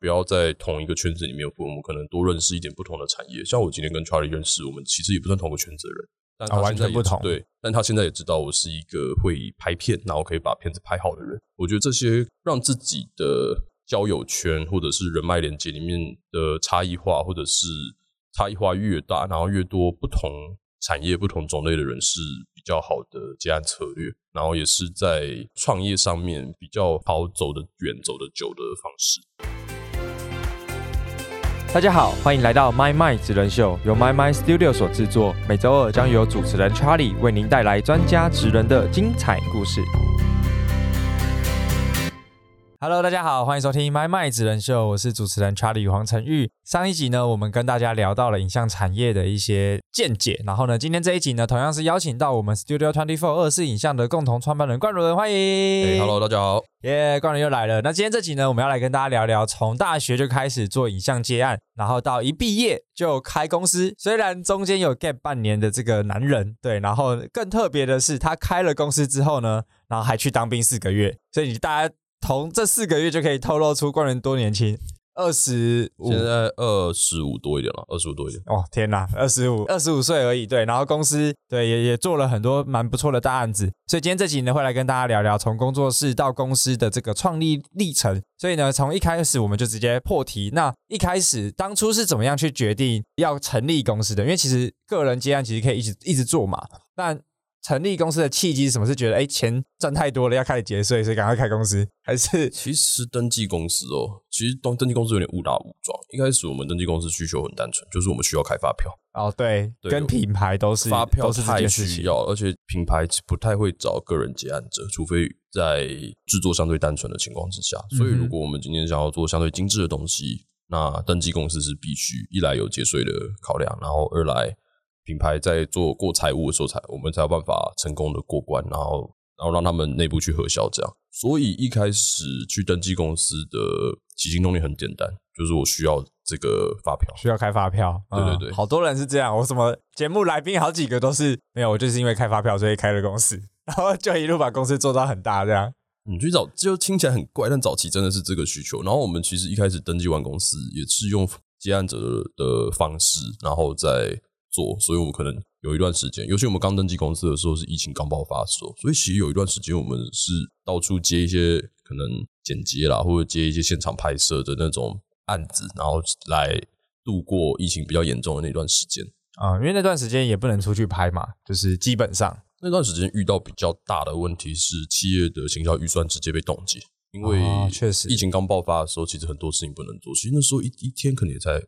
不要在同一个圈子里面，我们可能多认识一点不同的产业。像我今天跟 Charlie 认识，我们其实也不算同个圈子的人，但他完全不同。对，但他现在也知道我是一个会拍片，然后可以把片子拍好的人。我觉得这些让自己的交友圈或者是人脉连接里面的差异化，或者是差异化越大，然后越多不同产业、不同种类的人是比较好的接案策略，然后也是在创业上面比较好走得远、走得久的方式。大家好，欢迎来到 My My 职人秀，由 My My Studio 所制作。每周二将由主持人 Charlie 为您带来专家职人的精彩故事。Hello，大家好，欢迎收听 My My 职人秀，我是主持人 Charlie 黄成玉。上一集呢，我们跟大家聊到了影像产业的一些见解，然后呢，今天这一集呢，同样是邀请到我们 Studio Twenty Four 二四影像的共同创办人冠伦，欢迎。Hello，大家好，耶，冠伦又来了。那今天这集呢，我们要来跟大家聊聊，从大学就开始做影像接案，然后到一毕业就开公司，虽然中间有 gap 半年的这个男人，对，然后更特别的是，他开了公司之后呢，然后还去当兵四个月，所以大家。从这四个月就可以透露出冠人多年轻，二十五，现在二十五多一点了，二十五多一点。哦，天哪，二十五，二十五岁而已。对，然后公司对也也做了很多蛮不错的大案子，所以今天这集呢会来跟大家聊聊从工作室到公司的这个创立历程。所以呢，从一开始我们就直接破题。那一开始当初是怎么样去决定要成立公司的？因为其实个人接案其实可以一直一直做嘛，但。成立公司的契机是什么？是觉得哎钱赚太多了，要开始节税，所以赶快开公司？还是其实登记公司哦，其实登登记公司有点误打误撞。一开始我们登记公司需求很单纯，就是我们需要开发票。哦，对，跟品牌都是发票太需要，而且品牌不太会找个人结案者，除非在制作相对单纯的情况之下。所以，如果我们今天想要做相对精致的东西，那登记公司是必须一来有节税的考量，然后二来。品牌在做过财务的时候，才我们才有办法成功的过关，然后然后让他们内部去核销这样。所以一开始去登记公司的起心动念很简单，就是我需要这个发票，需要开发票。对对对，好多人是这样。我什么节目来宾好几个都是没有，我就是因为开发票所以开了公司，然后就一路把公司做到很大这样。你去找就听起来很怪，但早期真的是这个需求。然后我们其实一开始登记完公司也是用接案者的方式，然后再。做，所以我们可能有一段时间，尤其我们刚登记公司的时候是疫情刚爆发的时候，所以其实有一段时间我们是到处接一些可能剪接啦，或者接一些现场拍摄的那种案子，然后来度过疫情比较严重的那段时间啊。因为那段时间也不能出去拍嘛，就是基本上那段时间遇到比较大的问题是企业的行销预算直接被冻结，因为确实疫情刚爆发的时候，其实很多事情不能做。其实那时候一一天可能也才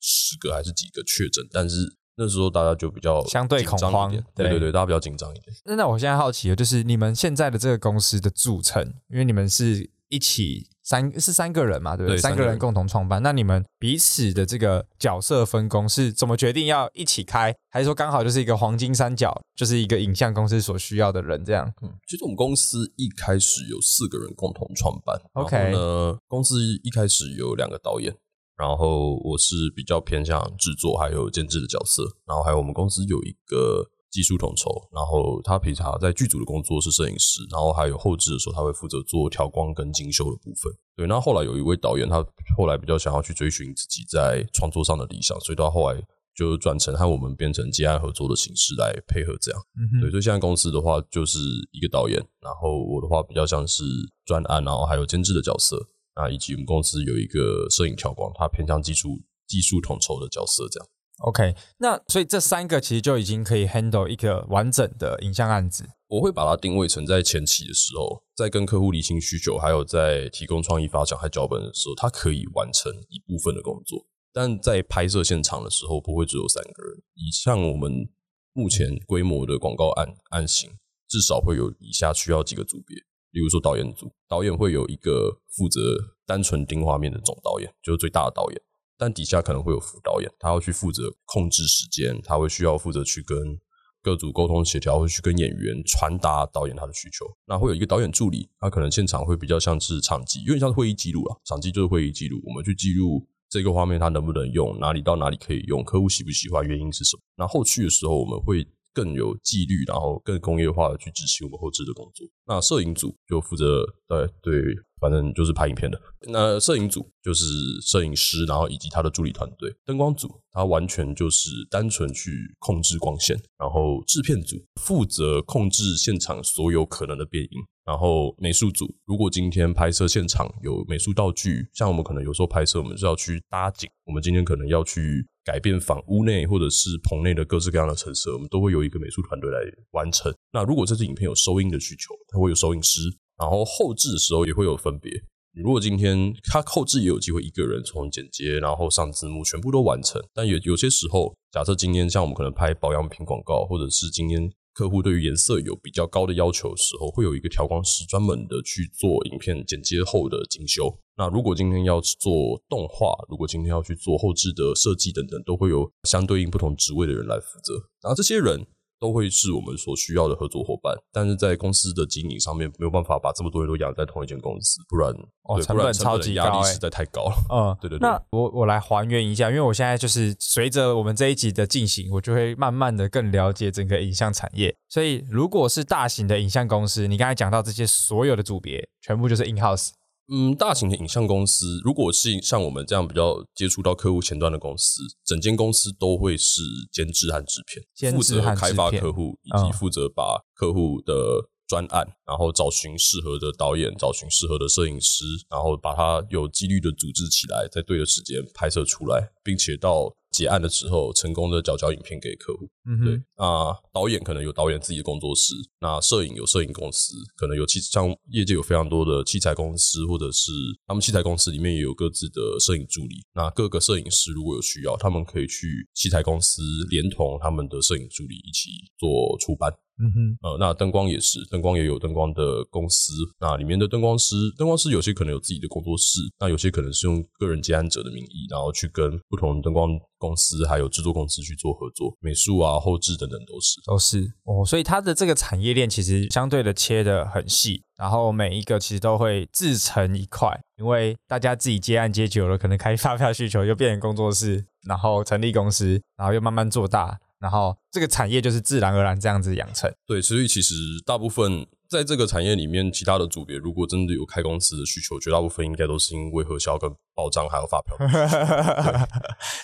十个还是几个确诊，但是。那时候大家就比较相对恐慌，对对对，大家比较紧张一点。那那我现在好奇的就是你们现在的这个公司的组成，因为你们是一起三是三个人嘛，对不对？三个人共同创办。那你们彼此的这个角色分工是怎么决定要一起开，还是说刚好就是一个黄金三角，就是一个影像公司所需要的人这样？嗯，其实我们公司一开始有四个人共同创办，OK 呢，公司一开始有两个导演。然后我是比较偏向制作还有监制的角色，然后还有我们公司有一个技术统筹，然后他平常在剧组的工作是摄影师，然后还有后置的时候他会负责做调光跟精修的部分。对，那后来有一位导演，他后来比较想要去追寻自己在创作上的理想，所以到后来就转成和我们变成接案合作的形式来配合这样。对，所以现在公司的话就是一个导演，然后我的话比较像是专案，然后还有监制的角色。啊，以及我们公司有一个摄影调光，他偏向技术技术统筹的角色，这样。OK，那所以这三个其实就已经可以 handle 一个完整的影像案子。我会把它定位成在前期的时候，在跟客户理清需求，还有在提供创意发想和脚本的时候，它可以完成一部分的工作。但在拍摄现场的时候，不会只有三个人。以像我们目前规模的广告案案型，至少会有以下需要几个组别。例如说导演组，导演会有一个负责单纯盯画面的总导演，就是最大的导演。但底下可能会有副导演，他要去负责控制时间，他会需要负责去跟各组沟通协调，会去跟演员传达导演他的需求。那会有一个导演助理，他可能现场会比较像是场记，有点像是会议记录啊。场记就是会议记录，我们去记录这个画面它能不能用，哪里到哪里可以用，客户喜不喜欢，原因是什么。那后续的时候我们会。更有纪律，然后更工业化的去执行我们后置的工作。那摄影组就负责对对反正就是拍影片的。那摄影组就是摄影师，然后以及他的助理团队；灯光组他完全就是单纯去控制光线，然后制片组负责控制现场所有可能的变音。然后美术组，如果今天拍摄现场有美术道具，像我们可能有时候拍摄，我们是要去搭景，我们今天可能要去改变房屋内或者是棚内的各式各样的陈设，我们都会有一个美术团队来完成。那如果这支影片有收音的需求，它会有收音师，然后后置的时候也会有分别。如果今天他后置也有机会一个人从剪接，然后上字幕全部都完成，但有有些时候，假设今天像我们可能拍保养品广告，或者是今天。客户对于颜色有比较高的要求的时候，会有一个调光师专门的去做影片剪接后的精修。那如果今天要做动画，如果今天要去做后置的设计等等，都会有相对应不同职位的人来负责。然后这些人。都会是我们所需要的合作伙伴，但是在公司的经营上面没有办法把这么多人都养在同一间公司，不然哦成本超级压力，实在太高了。嗯，对对对。那我我来还原一下，因为我现在就是随着我们这一集的进行，我就会慢慢的更了解整个影像产业。所以如果是大型的影像公司，你刚才讲到这些所有的组别，全部就是 in house。嗯，大型的影像公司，如果是像我们这样比较接触到客户前端的公司，整间公司都会是监制和制片，负责开发客户，以及负责把客户的专案，然后找寻适合的导演，找寻适合的摄影师，然后把它有纪律的组织起来，在对的时间拍摄出来，并且到。结案的时候，成功的交交影片给客户。嗯对啊，导演可能有导演自己的工作室，那摄影有摄影公司，可能有器像业界有非常多的器材公司，或者是他们器材公司里面也有各自的摄影助理。那各个摄影师如果有需要，他们可以去器材公司，连同他们的摄影助理一起做出班。嗯哼，呃，那灯光也是，灯光也有灯光的公司，那里面的灯光师，灯光师有些可能有自己的工作室，那有些可能是用个人接案者的名义，然后去跟不同灯光公司还有制作公司去做合作，美术啊、后置等等都是都是哦，所以它的这个产业链其实相对的切的很细，然后每一个其实都会自成一块，因为大家自己接案接久了，可能开发票需求就变成工作室，然后成立公司，然后又慢慢做大。然后这个产业就是自然而然这样子养成。对，所以其实大部分。在这个产业里面，其他的组别如果真的有开公司的需求，绝大部分应该都是因为核销跟报账还有发票。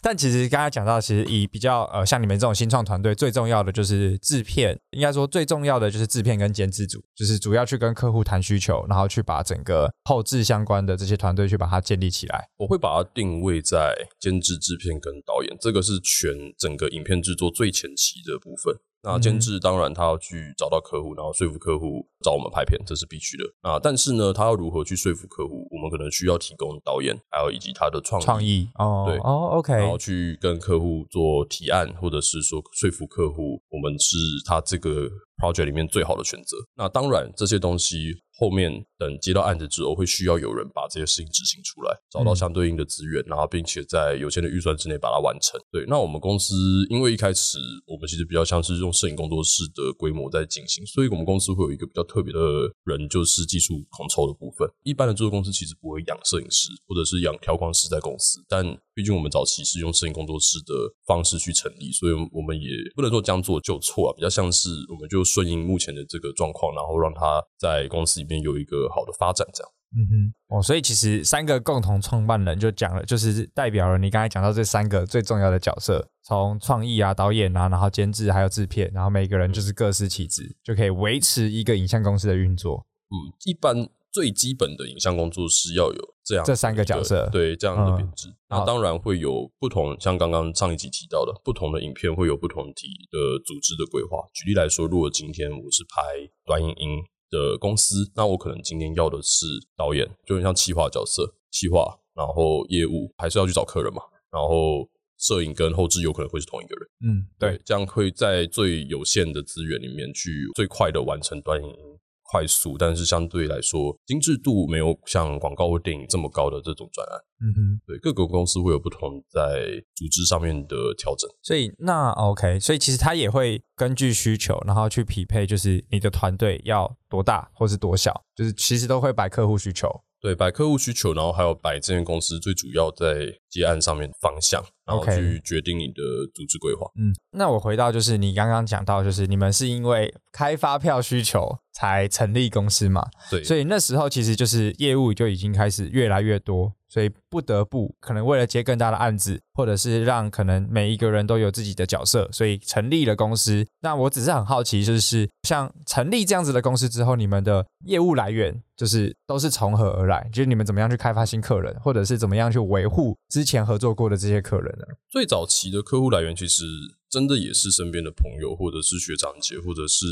但其实刚才讲到，其实以比较呃像你们这种新创团队，最重要的就是制片，应该说最重要的就是制片跟监制组，就是主要去跟客户谈需求，然后去把整个后置相关的这些团队去把它建立起来。我会把它定位在监制、制片跟导演，这个是全整个影片制作最前期的部分。那监制当然他要去找到客户，然后说服客户找我们拍片，这是必须的。啊，但是呢，他要如何去说服客户？我们可能需要提供导演，还有以及他的创创意哦，对哦，OK，然后去跟客户做提案，或者是说说服客户，我们是他这个 project 里面最好的选择。那当然这些东西。后面等接到案子之后，会需要有人把这些事情执行出来，找到相对应的资源，然后并且在有限的预算之内把它完成。对，那我们公司因为一开始我们其实比较像是用摄影工作室的规模在进行，所以我们公司会有一个比较特别的人，就是技术统筹的部分。一般的制作公司其实不会养摄影师或者是养调光师在公司，但毕竟我们早期是用摄影工作室的方式去成立，所以我们也不能说将做就错啊，比较像是我们就顺应目前的这个状况，然后让他在公司。里面有一个好的发展，这样。嗯哼，哦，所以其实三个共同创办人就讲了，就是代表了你刚才讲到这三个最重要的角色，从创意啊、导演啊，然后监制还有制片，然后每个人就是各司其职，就可以维持一个影像公司的运作。嗯，一般最基本的影像工作室要有这样这三个角色，对这样的编制。那当然会有不同，像刚刚上一集提到的，不同的影片会有不同体的组织的规划。举例来说，如果今天我是拍短影音。的公司，那我可能今天要的是导演，就很像企划角色，企划，然后业务还是要去找客人嘛，然后摄影跟后置有可能会是同一个人，嗯，对，这样会在最有限的资源里面去最快的完成短影音。快速，但是相对来说精致度没有像广告或电影这么高的这种专案。嗯哼，对，各个公司会有不同在组织上面的调整。所以那 OK，所以其实他也会根据需求，然后去匹配，就是你的团队要多大或是多小，就是其实都会摆客户需求。对，摆客户需求，然后还有摆这间公司最主要在接案上面方向，然后去决定你的组织规划。嗯，那我回到就是你刚刚讲到，就是你们是因为开发票需求才成立公司嘛？对，所以那时候其实就是业务就已经开始越来越多，所以不得不可能为了接更大的案子，或者是让可能每一个人都有自己的角色，所以成立了公司。那我只是很好奇，就是像成立这样子的公司之后，你们的业务来源就是都是从何而来？就是你们怎么样去开发新客人，或者是怎么样去维护之前合作过的这些客人呢？最早期的客户来源其实真的也是身边的朋友，或者是学长姐，或者是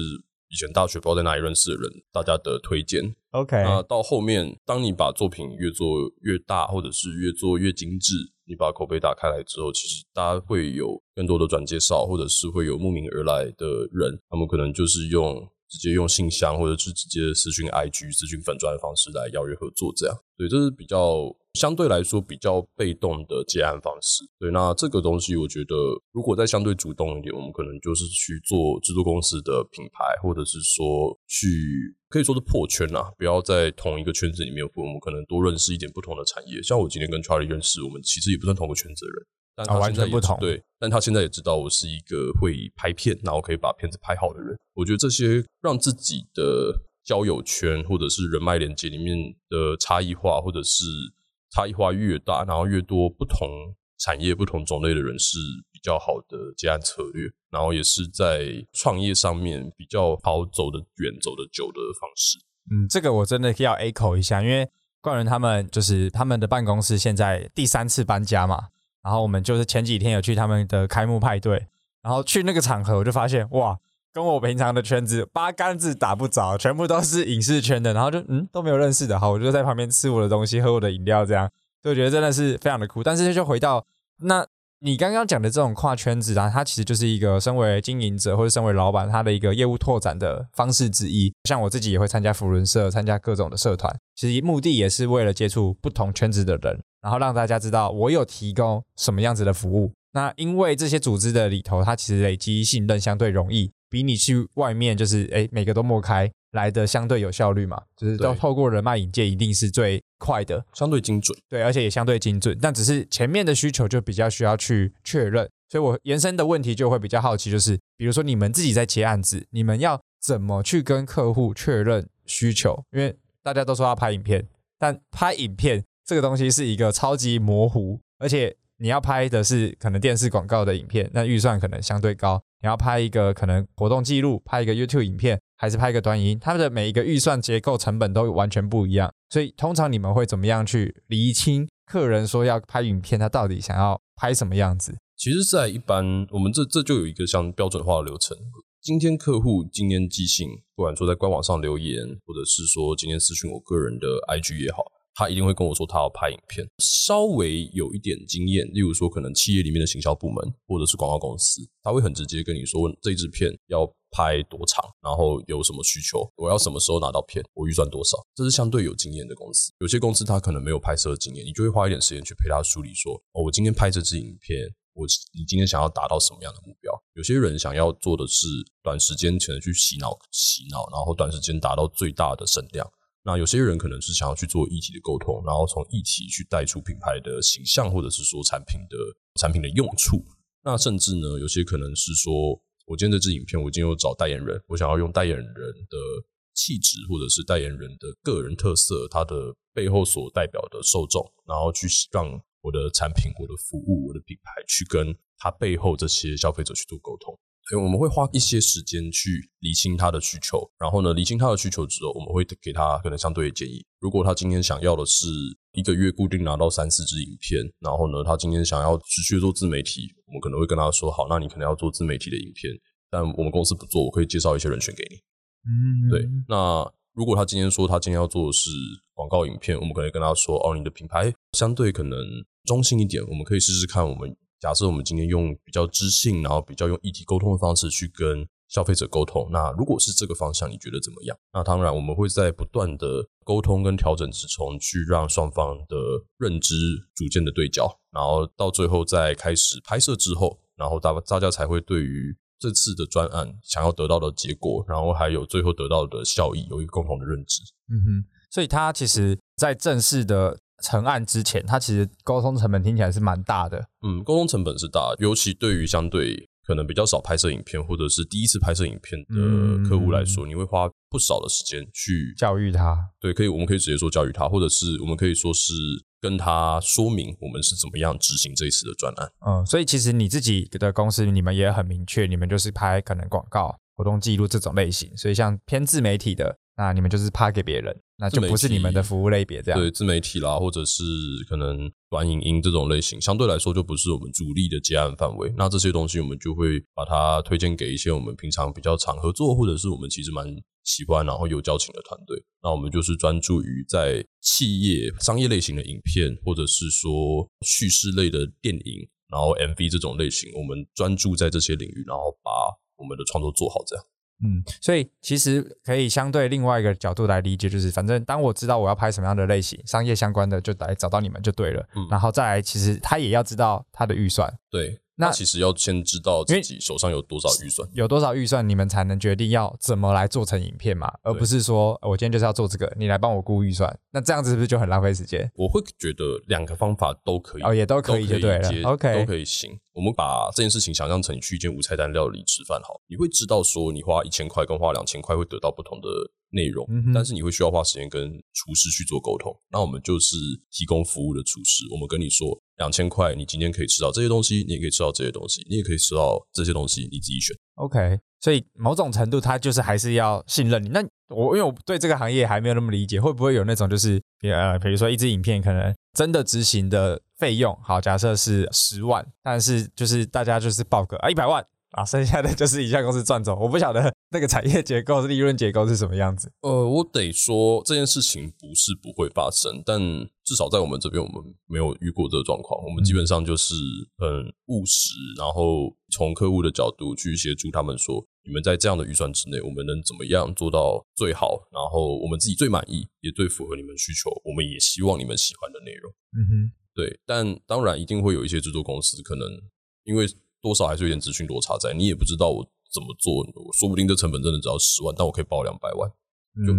以前大学不知道在哪里认识的人，大家的推荐。OK，那到后面，当你把作品越做越大，或者是越做越精致，你把口碑打开来之后，其实大家会有更多的转介绍，或者是会有慕名而来的人，他们可能就是用直接用信箱，或者是直接私讯 IG、私讯粉砖的方式来邀约合作，这样。对，这是比较相对来说比较被动的接案方式。对，那这个东西我觉得，如果再相对主动一点，我们可能就是去做制作公司的品牌，或者是说去可以说是破圈啦，不要在同一个圈子里面，我们可能多认识一点不同的产业。像我今天跟 Charlie 认识，我们其实也不算同个圈子的人。但他现在也全不同对，但他现在也知道我是一个会拍片，然后可以把片子拍好的人。我觉得这些让自己的交友圈或者是人脉连接里面的差异化，或者是差异化越大，然后越多不同产业、不同种类的人是比较好的接案策略，然后也是在创业上面比较好走得远、走得久的方式。嗯，这个我真的要 echo 一下，因为冠伦他们就是他们的办公室现在第三次搬家嘛，然后我们就是前几天有去他们的开幕派对，然后去那个场合我就发现哇，跟我平常的圈子八竿子打不着，全部都是影视圈的，然后就嗯都没有认识的，好，我就在旁边吃我的东西，喝我的饮料，这样，就觉得真的是非常的酷。但是就回到那你刚刚讲的这种跨圈子啊，它其实就是一个身为经营者或者身为老板，他的一个业务拓展的方式之一。像我自己也会参加福伦社，参加各种的社团，其实目的也是为了接触不同圈子的人，然后让大家知道我有提供什么样子的服务。那因为这些组织的里头，它其实累积信任相对容易，比你去外面就是哎每个都抹开来的相对有效率嘛，就是都透过人脉引荐一定是最快的。相对精准，对，而且也相对精准，但只是前面的需求就比较需要去确认，所以我延伸的问题就会比较好奇，就是比如说你们自己在接案子，你们要怎么去跟客户确认需求？因为大家都说要拍影片，但拍影片这个东西是一个超级模糊，而且你要拍的是可能电视广告的影片，那预算可能相对高。你要拍一个可能活动记录，拍一个 YouTube 影片，还是拍一个短影音，它的每一个预算结构成本都完全不一样。所以通常你们会怎么样去厘清客人说要拍影片，他到底想要拍什么样子？其实，在一般我们这这就有一个像标准化的流程。今天客户今天寄信，不管说在官网上留言，或者是说今天私讯我个人的 IG 也好，他一定会跟我说他要拍影片。稍微有一点经验，例如说可能企业里面的行销部门或者是广告公司，他会很直接跟你说这支片要拍多长，然后有什么需求，我要什么时候拿到片，我预算多少，这是相对有经验的公司。有些公司他可能没有拍摄的经验，你就会花一点时间去陪他梳理说，哦，我今天拍这支影片。我你今天想要达到什么样的目标？有些人想要做的是短时间可能去洗脑洗脑，然后短时间达到最大的声量。那有些人可能是想要去做议题的沟通，然后从议题去带出品牌的形象，或者是说产品的产品的用处。那甚至呢，有些可能是说，我今天这支影片，我今天有找代言人，我想要用代言人的气质或者是代言人的个人特色，他的背后所代表的受众，然后去让我的产品、我的服务、我的品牌去跟他背后这些消费者去做沟通。所以我们会花一些时间去理清他的需求，然后呢，理清他的需求之后，我们会给他可能相对的建议。如果他今天想要的是一个月固定拿到三四支影片，然后呢，他今天想要持续做自媒体，我们可能会跟他说：好，那你可能要做自媒体的影片，但我们公司不做，我可以介绍一些人选给你。嗯对，那如果他今天说他今天要做的是广告影片，我们可能跟他说，哦，你的品牌相对可能中性一点，我们可以试试看。我们假设我们今天用比较知性，然后比较用议题沟通的方式去跟消费者沟通。那如果是这个方向，你觉得怎么样？那当然，我们会在不断的沟通跟调整之中，去让双方的认知逐渐的对焦，然后到最后在开始拍摄之后，然后大大家才会对于这次的专案想要得到的结果，然后还有最后得到的效益有一个共同的认知。嗯哼，所以它其实在正式的成案之前，它其实沟通成本听起来是蛮大的。嗯，沟通成本是大，尤其对于相对可能比较少拍摄影片或者是第一次拍摄影片的客户来说，你会花不少的时间去教育他。对，可以，我们可以直接说教育他，或者是我们可以说是跟他说明我们是怎么样执行这一次的专案。嗯，所以其实你自己的公司你们也很明确，你们就是拍可能广告、活动记录这种类型，所以像偏自媒体的，那你们就是拍给别人。那就不是你们的服务类别这样。对，自媒体啦，或者是可能短影音这种类型，相对来说就不是我们主力的接案范围。那这些东西我们就会把它推荐给一些我们平常比较常合作，或者是我们其实蛮喜欢然后有交情的团队。那我们就是专注于在企业商业类型的影片，或者是说叙事类的电影，然后 MV 这种类型，我们专注在这些领域，然后把我们的创作做好这样。嗯，所以其实可以相对另外一个角度来理解，就是反正当我知道我要拍什么样的类型，商业相关的就来找到你们就对了。嗯，然后再来，其实他也要知道他的预算。对。那其实要先知道自己手上有多少预算，有多少预算，你们才能决定要怎么来做成影片嘛，而不是说我今天就是要做这个，你来帮我估预算，那这样子是不是就很浪费时间？我会觉得两个方法都可以，哦，也都可以，就对了，OK，都可以行。我们把这件事情想象成你去一间无菜单料理吃饭，好，你会知道说你花一千块跟花两千块会得到不同的。内容，但是你会需要花时间跟厨师去做沟通。那我们就是提供服务的厨师，我们跟你说两千块，你今天可以吃到这些东西，你也可以吃到这些东西，你也可以吃到这些东西，你自己选。OK，所以某种程度，他就是还是要信任你。那我因为我对这个行业还没有那么理解，会不会有那种就是呃，比如说一支影片可能真的执行的费用，好，假设是十万，但是就是大家就是报个啊一百万。啊，剩下的就是一家公司赚走，我不晓得那个产业结构、利润结构是什么样子。呃，我得说这件事情不是不会发生，但至少在我们这边，我们没有遇过这个状况。我们基本上就是很务实，然后从客户的角度去协助他们说，你们在这样的预算之内，我们能怎么样做到最好？然后我们自己最满意，也最符合你们需求，我们也希望你们喜欢的内容。嗯哼，对。但当然，一定会有一些制作公司可能因为。多少还是有点资讯落差在，你也不知道我怎么做，说不定这成本真的只要十万，但我可以报两百万，就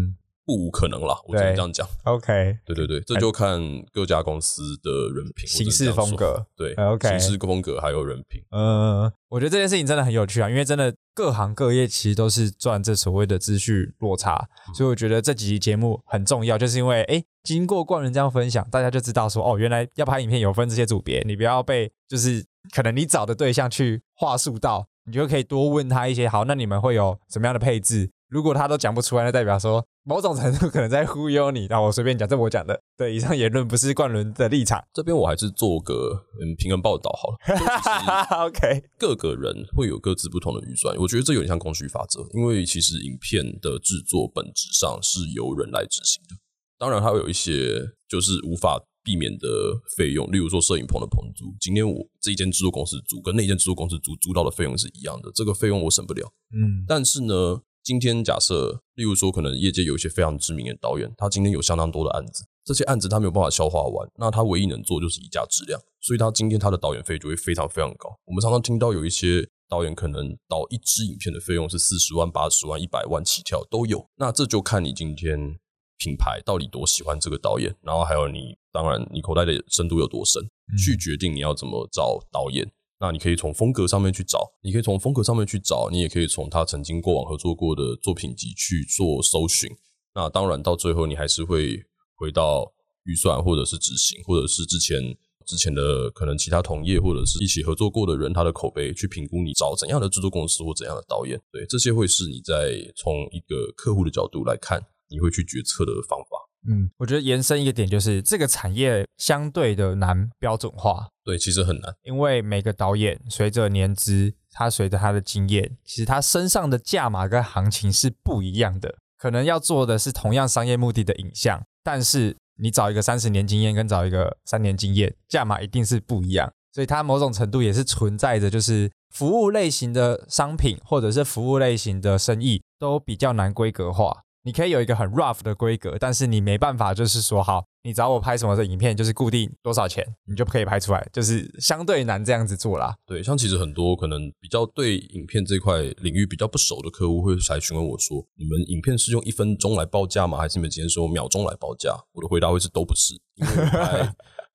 不无可能啦。我只能这样讲。OK，对对对，这就看各家公司的人品、行事风格。对，OK，行事风格还有人品。嗯，我觉得这件事情真的很有趣啊，因为真的各行各业其实都是赚这所谓的资讯落差，所以我觉得这几集节目很重要，就是因为哎，经过冠人这样分享，大家就知道说哦，原来要拍影片有分这些组别，你不要被就是。可能你找的对象去话术到，你就可以多问他一些。好，那你们会有什么样的配置？如果他都讲不出来，那代表说某种程度可能在忽悠你。那我随便讲，这我讲的。对，以上言论不是冠伦的立场。这边我还是做个嗯平衡报道好了。OK，各个人会有各自不同的预算，我觉得这有点像供需法则。因为其实影片的制作本质上是由人来执行的，当然它会有一些就是无法。避免的费用，例如说摄影棚的棚租，今天我这一间制作公司租跟那间制作公司租租到的费用是一样的，这个费用我省不了。嗯，但是呢，今天假设，例如说，可能业界有一些非常知名的导演，他今天有相当多的案子，这些案子他没有办法消化完，那他唯一能做就是以价质量，所以他今天他的导演费就会非常非常高。我们常常听到有一些导演可能导一支影片的费用是四十万、八十万、一百万起跳都有，那这就看你今天。品牌到底多喜欢这个导演，然后还有你，当然你口袋的深度有多深，去决定你要怎么找导演。那你可以从风格上面去找，你可以从风格上面去找，你也可以从他曾经过往合作过的作品集去做搜寻。那当然到最后你还是会回到预算，或者是执行，或者是之前之前的可能其他同业或者是一起合作过的人他的口碑去评估你找怎样的制作公司或怎样的导演。对，这些会是你在从一个客户的角度来看。你会去决策的方法，嗯，我觉得延伸一个点就是这个产业相对的难标准化，对，其实很难，因为每个导演随着年资，他随着他的经验，其实他身上的价码跟行情是不一样的，可能要做的是同样商业目的的影像，但是你找一个三十年经验跟找一个三年经验，价码一定是不一样，所以它某种程度也是存在着，就是服务类型的商品或者是服务类型的生意都比较难规格化。你可以有一个很 rough 的规格，但是你没办法就是说好，你找我拍什么的影片，就是固定多少钱，你就可以拍出来，就是相对难这样子做啦。对，像其实很多可能比较对影片这块领域比较不熟的客户会来询问我说：“你们影片是用一分钟来报价吗？还是你们今天说秒钟来报价？”我的回答会是都不是，因为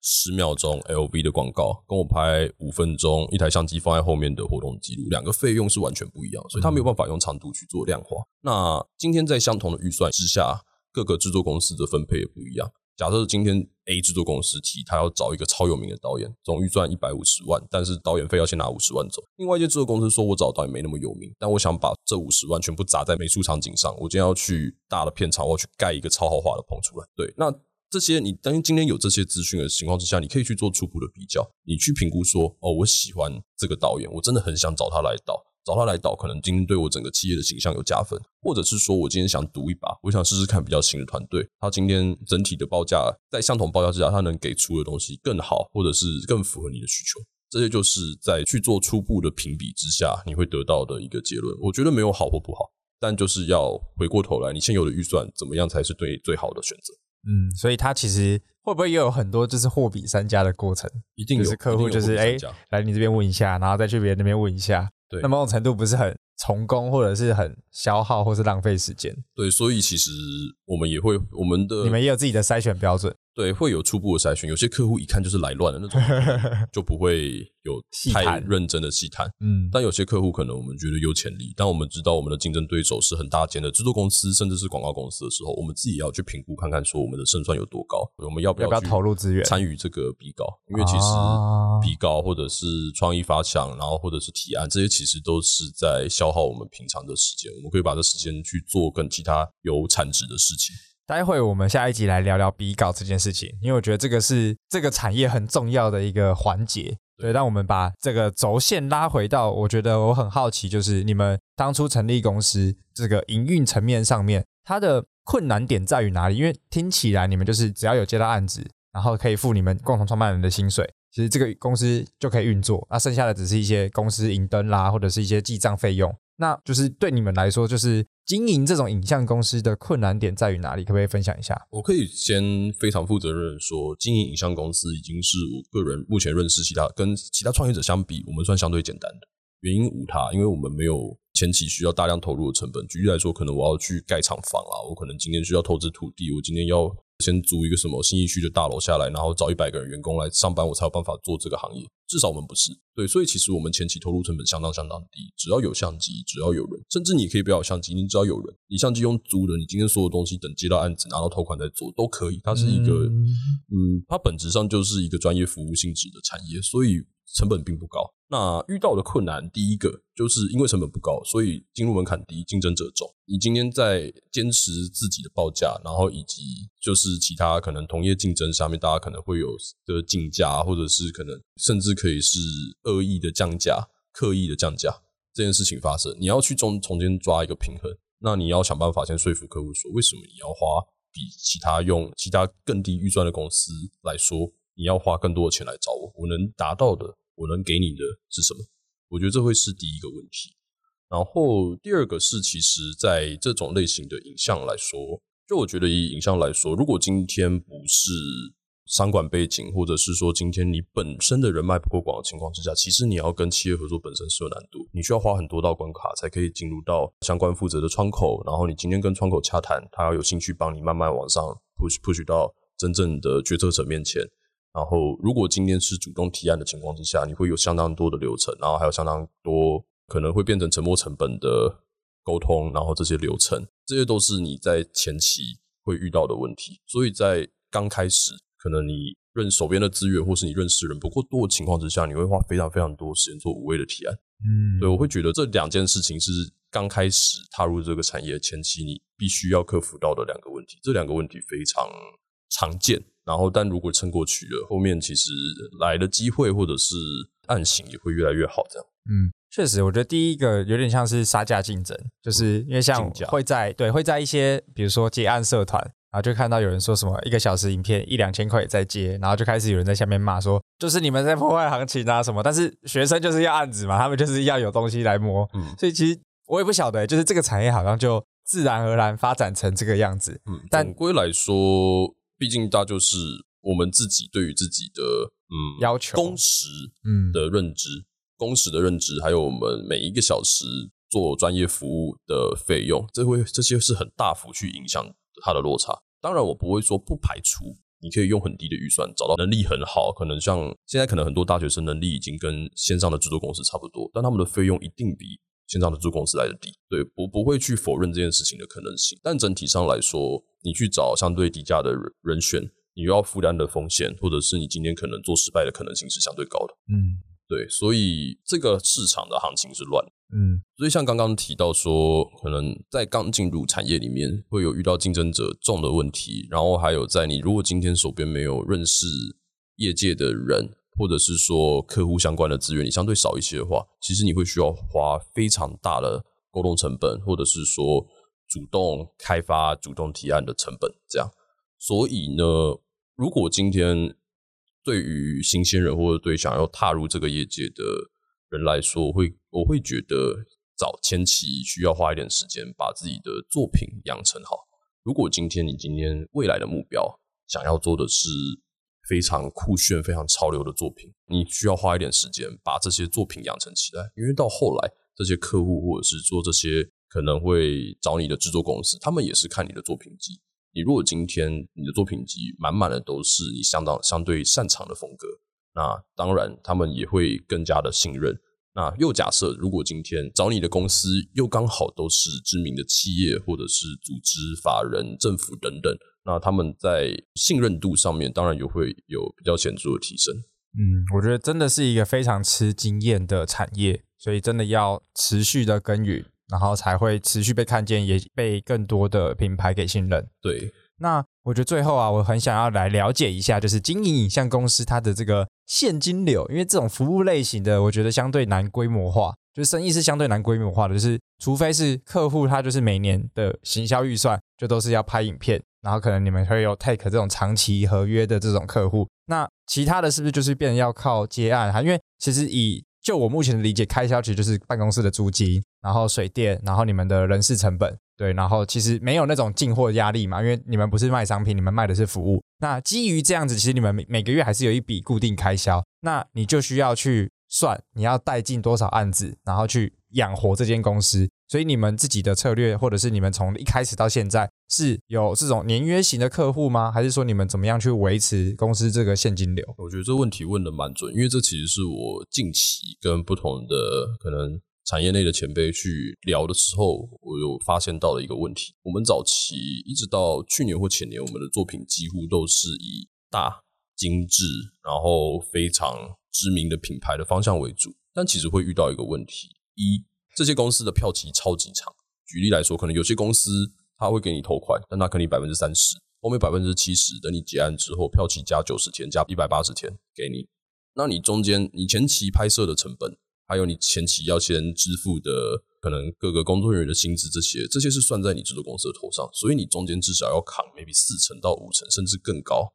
十秒钟 LV 的广告，跟我拍五分钟一台相机放在后面的活动记录，两个费用是完全不一样，所以他没有办法用长度去做量化。那今天在相同的预算之下，各个制作公司的分配也不一样。假设今天 A 制作公司提他要找一个超有名的导演，总预算一百五十万，但是导演费要先拿五十万走。另外一间制作公司说，我找导演没那么有名，但我想把这五十万全部砸在美术场景上。我今天要去大的片场，我要去盖一个超豪华的棚出来。对，那。这些你当今天有这些资讯的情况之下，你可以去做初步的比较，你去评估说，哦，我喜欢这个导演，我真的很想找他来导，找他来导，可能今天对我整个企业的形象有加分，或者是说我今天想赌一把，我想试试看比较新的团队，他今天整体的报价在相同报价之下，他能给出的东西更好，或者是更符合你的需求，这些就是在去做初步的评比之下，你会得到的一个结论。我觉得没有好或不好，但就是要回过头来，你现有的预算怎么样才是对最好的选择。嗯，所以他其实会不会也有很多就是货比三家的过程？一定是客户就是哎，来你这边问一下，然后再去别人那边问一下。对，那某种程度不是很从工，或者是很消耗，或是浪费时间。对，所以其实我们也会，我们的你们也有自己的筛选标准。对，会有初步的筛选。有些客户一看就是来乱的那种，就不会有太认真的细谈。嗯，但有些客户可能我们觉得有潜力，但我们知道我们的竞争对手是很大间的制作公司，甚至是广告公司的时候，我们自己也要去评估看看，说我们的胜算有多高，我们要不要投入资源参与这个比稿？因为其实比稿或者是创意发想，然后或者是提案，这些其实都是在消耗我们平常的时间。我们可以把这时间去做跟其他有产值的事情。待会我们下一集来聊聊比稿这件事情，因为我觉得这个是这个产业很重要的一个环节。对，让我们把这个轴线拉回到，我觉得我很好奇，就是你们当初成立公司这个营运层面上面，它的困难点在于哪里？因为听起来你们就是只要有接到案子，然后可以付你们共同创办人的薪水，其实这个公司就可以运作，那剩下的只是一些公司银灯啦，或者是一些记账费用。那就是对你们来说，就是经营这种影像公司的困难点在于哪里？可不可以分享一下？我可以先非常负责任说，经营影像公司已经是我个人目前认识其他跟其他创业者相比，我们算相对简单的。原因无他，因为我们没有前期需要大量投入的成本。举例来说，可能我要去盖厂房啊，我可能今天需要投资土地，我今天要。先租一个什么新一区的大楼下来，然后找一百个人员工来上班，我才有办法做这个行业。至少我们不是对，所以其实我们前期投入成本相当相当低。只要有相机，只要有人，甚至你可以不要相机，你只要有人，你相机用租的，你今天所有东西等接到案子拿到头款再做都可以。它是一个，嗯，它本质上就是一个专业服务性质的产业，所以。成本并不高，那遇到的困难，第一个就是因为成本不高，所以进入门槛低，竞争者重。你今天在坚持自己的报价，然后以及就是其他可能同业竞争上面，大家可能会有的竞价，或者是可能甚至可以是恶意的降价、刻意的降价这件事情发生，你要去中中间抓一个平衡，那你要想办法先说服客户说，为什么你要花比其他用其他更低预算的公司来说，你要花更多的钱来找我，我能达到的。我能给你的是什么？我觉得这会是第一个问题。然后第二个是，其实在这种类型的影像来说，就我觉得以影像来说，如果今天不是商管背景，或者是说今天你本身的人脉不够广的情况之下，其实你要跟企业合作本身是有难度，你需要花很多道关卡才可以进入到相关负责的窗口。然后你今天跟窗口洽谈，他要有兴趣帮你慢慢往上 push push 到真正的决策者面前。然后，如果今天是主动提案的情况之下，你会有相当多的流程，然后还有相当多可能会变成沉没成本的沟通，然后这些流程，这些都是你在前期会遇到的问题。所以在刚开始，可能你认手边的资源或是你认识人不够多的情况之下，你会花非常非常多时间做无谓的提案。嗯，对，我会觉得这两件事情是刚开始踏入这个产业前期你必须要克服到的两个问题。这两个问题非常常见。然后，但如果撑过去了，后面其实来的机会或者是案型也会越来越好。这样，嗯，确实，我觉得第一个有点像是杀价竞争，就是因为像会在对会在一些比如说接案社团，然后就看到有人说什么一个小时影片一两千块在接，然后就开始有人在下面骂说，就是你们在破坏行情啊什么。但是学生就是要案子嘛，他们就是要有东西来摸，嗯，所以其实我也不晓得，就是这个产业好像就自然而然发展成这个样子。嗯，但总归来说，毕竟它就是我们自己对于自己的嗯要求工时嗯的认知、工时的认知，还有我们每一个小时做专业服务的费用，这会这些是很大幅去影响它的落差。当然，我不会说不排除你可以用很低的预算找到能力很好，可能像现在可能很多大学生能力已经跟线上的制作公司差不多，但他们的费用一定比线上的制作公司来的低。对，我不会去否认这件事情的可能性，但整体上来说，你去找相对低价的人人选，你又要负担的风险，或者是你今天可能做失败的可能性是相对高的。嗯对，所以这个市场的行情是乱的。嗯所以像刚刚提到说，可能在刚进入产业里面会有遇到竞争者重的问题，然后还有在你如果今天手边没有认识业界的人，或者是说客户相关的资源，你相对少一些的话，其实你会需要花非常大的沟通成本，或者是说主动开发、主动提案的成本，这样。所以呢，如果今天对于新鲜人或者对想要踏入这个业界的人来说，我会我会觉得早前期需要花一点时间把自己的作品养成好。如果今天你今天未来的目标想要做的是非常酷炫、非常潮流的作品，你需要花一点时间把这些作品养成起来，因为到后来这些客户或者是做这些可能会找你的制作公司，他们也是看你的作品集。你如果今天你的作品集满满的都是你相当相对擅长的风格，那当然他们也会更加的信任。那又假设，如果今天找你的公司又刚好都是知名的企业或者是组织、法人、政府等等，那他们在信任度上面当然也会有比较显著的提升。嗯，我觉得真的是一个非常吃经验的产业，所以真的要持续的耕耘，然后才会持续被看见，也被更多的品牌给信任。对，那我觉得最后啊，我很想要来了解一下，就是经营影像公司它的这个现金流，因为这种服务类型的，我觉得相对难规模化，就是生意是相对难规模化的，就是除非是客户他就是每年的行销预算就都是要拍影片，然后可能你们会有 take 这种长期合约的这种客户，那其他的是不是就是变成要靠接案？哈，因为其实以就我目前的理解，开销其实就是办公室的租金，然后水电，然后你们的人事成本。对，然后其实没有那种进货压力嘛，因为你们不是卖商品，你们卖的是服务。那基于这样子，其实你们每每个月还是有一笔固定开销，那你就需要去算你要带进多少案子，然后去养活这间公司。所以你们自己的策略，或者是你们从一开始到现在是有这种年约型的客户吗？还是说你们怎么样去维持公司这个现金流？我觉得这问题问的蛮准，因为这其实是我近期跟不同的可能产业内的前辈去聊的时候，我有发现到的一个问题。我们早期一直到去年或前年，我们的作品几乎都是以大、精致，然后非常知名的品牌的方向为主，但其实会遇到一个问题：一，这些公司的票期超级长。举例来说，可能有些公司他会给你投款，但他给你百分之三十，后面百分之七十，等你结案之后，票期加九十天，加一百八十天给你。那你中间你前期拍摄的成本，还有你前期要先支付的可能各个工作人员的薪资，这些这些是算在你制作公司的头上，所以你中间至少要扛 maybe 四成到五成，甚至更高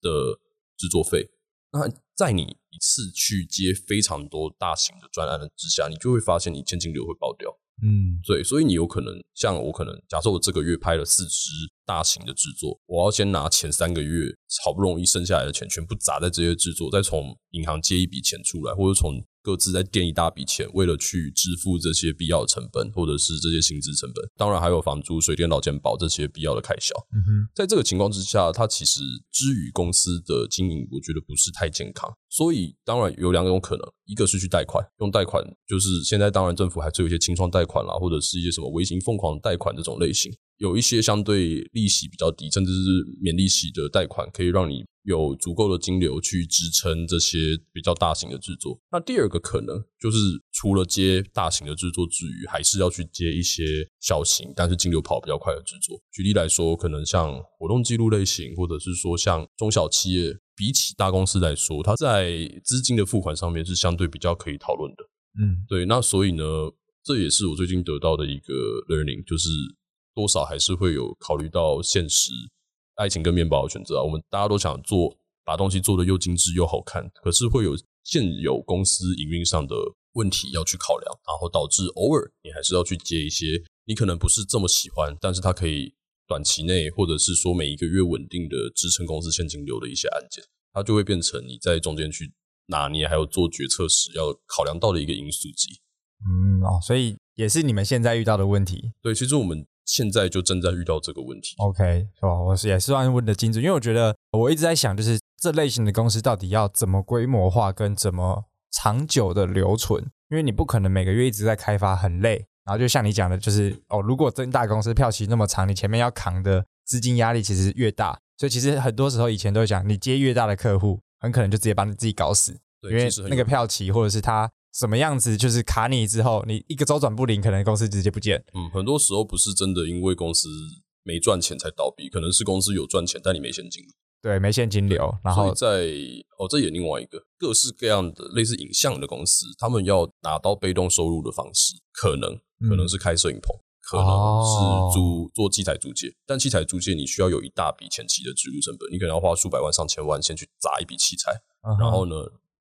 的制作费。那在你一次去接非常多大型的专案的之下，你就会发现你现金流会爆掉。嗯对，所以你有可能像我可能假设我这个月拍了四支大型的制作，我要先拿前三个月好不容易剩下来的钱全部砸在这些制作，再从银行借一笔钱出来，或者从各自再垫一大笔钱，为了去支付这些必要的成本，或者是这些薪资成本，当然还有房租、水电、老健保这些必要的开销。嗯哼在这个情况之下，它其实之于公司的经营，我觉得不是太健康。所以当然有两种可能，一个是去贷款，用贷款就是现在当然政府还是有一些清创贷款啦，或者是一些什么微型疯狂贷款这种类型，有一些相对利息比较低，甚至是免利息的贷款，可以让你有足够的金流去支撑这些比较大型的制作。那第二个可能就是除了接大型的制作之余，还是要去接一些小型但是金流跑比较快的制作。举例来说，可能像活动记录类型，或者是说像中小企业，比起大公司来说，它在资金的付款上面是相对比较可以讨论的。嗯对，那所以呢，这也是我最近得到的一个 learning，就是多少还是会有考虑到现实、爱情跟面包的选择啊。我们大家都想做，把东西做的又精致又好看，可是会有现有公司营运上的问题要去考量，然后导致偶尔你还是要去接一些你可能不是这么喜欢，但是它可以短期内或者是说每一个月稳定的支撑公司现金流的一些案件，它就会变成你在中间去拿捏还有做决策时要考量到的一个因素之一。嗯哦，所以也是你们现在遇到的问题。对，其实我们现在就正在遇到这个问题。OK，是吧，我是也是算问的精准，因为我觉得我一直在想，就是这类型的公司到底要怎么规模化，跟怎么长久的留存，因为你不可能每个月一直在开发，很累。然后就像你讲的，就是哦，如果真大公司票期那么长，你前面要扛的资金压力其实越大，所以其实很多时候以前都会讲，你接越大的客户，很可能就直接把你自己搞死，对，因为那个票期或者是他什么样子，就是卡你之后，你一个周转不灵，可能公司直接不见。嗯，很多时候不是真的因为公司没赚钱才倒闭，可能是公司有赚钱，但你没现金流。对，没现金流，然后在哦，这也另外一个各式各样的类似影像的公司，他们要拿到被动收入的方式，可能可能是开摄影棚，可能哦是租做器材租借。但器材租借你需要有一大笔前期的植入成本，你可能要花数百万、上千万先去砸一笔器材，然后呢，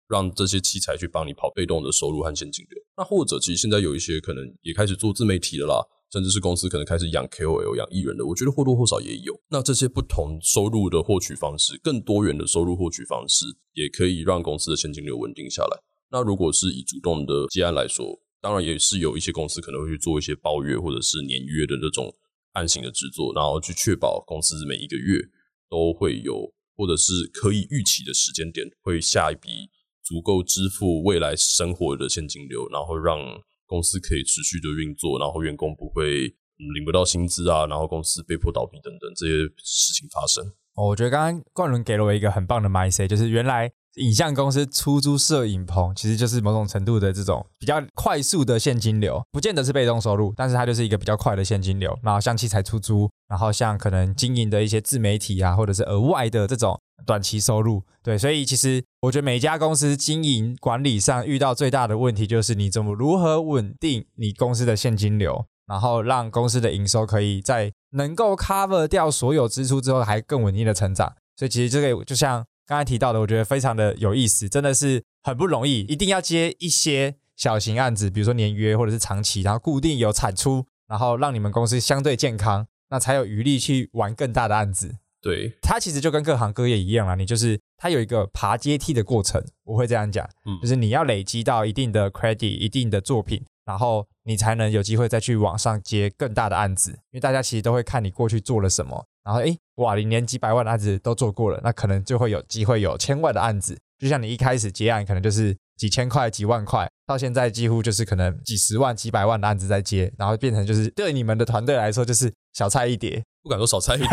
让这些器材去帮你跑被动的收入和现金流。那或者其实现在有一些可能也开始做自媒体了啦，甚至是公司可能开始养 KOL、养艺人的，我觉得或多或少也有。那这些不同收入的获取方式，更多元的收入获取方式，也可以让公司的现金流稳定下来。那如果是以主动的接案来说，当然也是有一些公司可能会去做一些包月或者是年约的那种案型的制作，然后去确保公司每一个月都会有或者是可以预期的时间点会下一笔足够支付未来生活的现金流，然后让公司可以持续的运作，然后员工不会、领不到薪资啊，然后公司被迫倒闭等等这些事情发生。哦我觉得刚刚冠伦给了我一个很棒的 mindset，就是原来影像公司出租摄影棚，其实就是某种程度的这种比较快速的现金流，不见得是被动收入，但是它就是一个比较快的现金流。然后像器材出租，然后像可能经营的一些自媒体啊，或者是额外的这种短期收入，对，所以其实我觉得每家公司经营管理上遇到最大的问题就是你怎么如何稳定你公司的现金流，然后让公司的营收可以在能够 cover 掉所有支出之后，还更稳定的成长。所以其实这个就像刚才提到的，我觉得非常的有意思，真的是很不容易，一定要接一些小型案子，比如说年约或者是长期，然后固定有产出，然后让你们公司相对健康，那才有余力去玩更大的案子。对，它其实就跟各行各业一样啦，你就是它有一个爬阶梯的过程，我会这样讲，嗯。就是你要累积到一定的 credit、一定的作品，然后你才能有机会再去往上接更大的案子，因为大家其实都会看你过去做了什么，然后诶，哇，你连几百万的案子都做过了，那可能就会有机会有千万的案子，就像你一开始接案可能就是几千块、几万块，到现在几乎就是可能几十万、几百万的案子在接，然后变成就是对你们的团队来说就是小菜一碟，不敢说少菜一碟，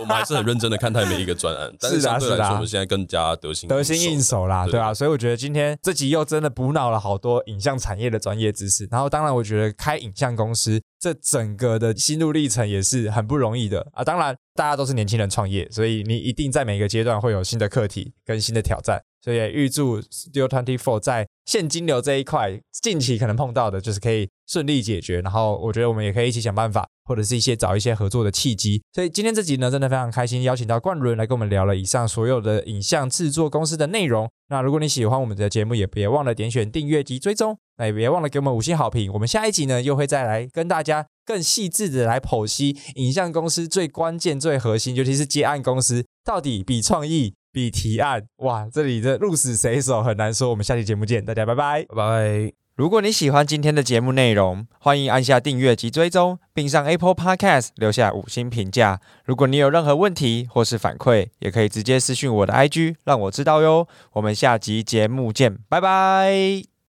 我们还是很认真的看待每一个专案，但是是啊是啊相对来说，我们现在更加得心得心应手啦，对对啊，所以我觉得今天这集又真的补脑了好多影像产业的专业知识。然后，当然我觉得开影像公司这整个的心路历程也是很不容易的啊。当然，大家都是年轻人创业，所以你一定在每个阶段会有新的课题跟新的挑战。所以也预祝 Studio Twenty Four 在现金流这一块，近期可能碰到的就是可以顺利解决。然后我觉得我们也可以一起想办法，或者是一些找一些合作的契机。所以今天这集呢，真的非常开心，邀请到冠伦来跟我们聊了以上所有的影像制作公司的内容。那如果你喜欢我们的节目，也别忘了点选订阅及追踪，那也别忘了给我们五星好评。我们下一集呢，又会再来跟大家更细致的来剖析影像公司最关键、最核心，尤其是接案公司，到底比创意、比提案，哇，这里的鹿死谁手很难说。我们下期节目见，大家拜拜。拜拜。如果你喜欢今天的节目内容，欢迎按下订阅及追踪，并上 Apple Podcast 留下五星评价。如果你有任何问题或是反馈，也可以直接私讯我的 IG，让我知道哟。我们下集节目见，拜拜。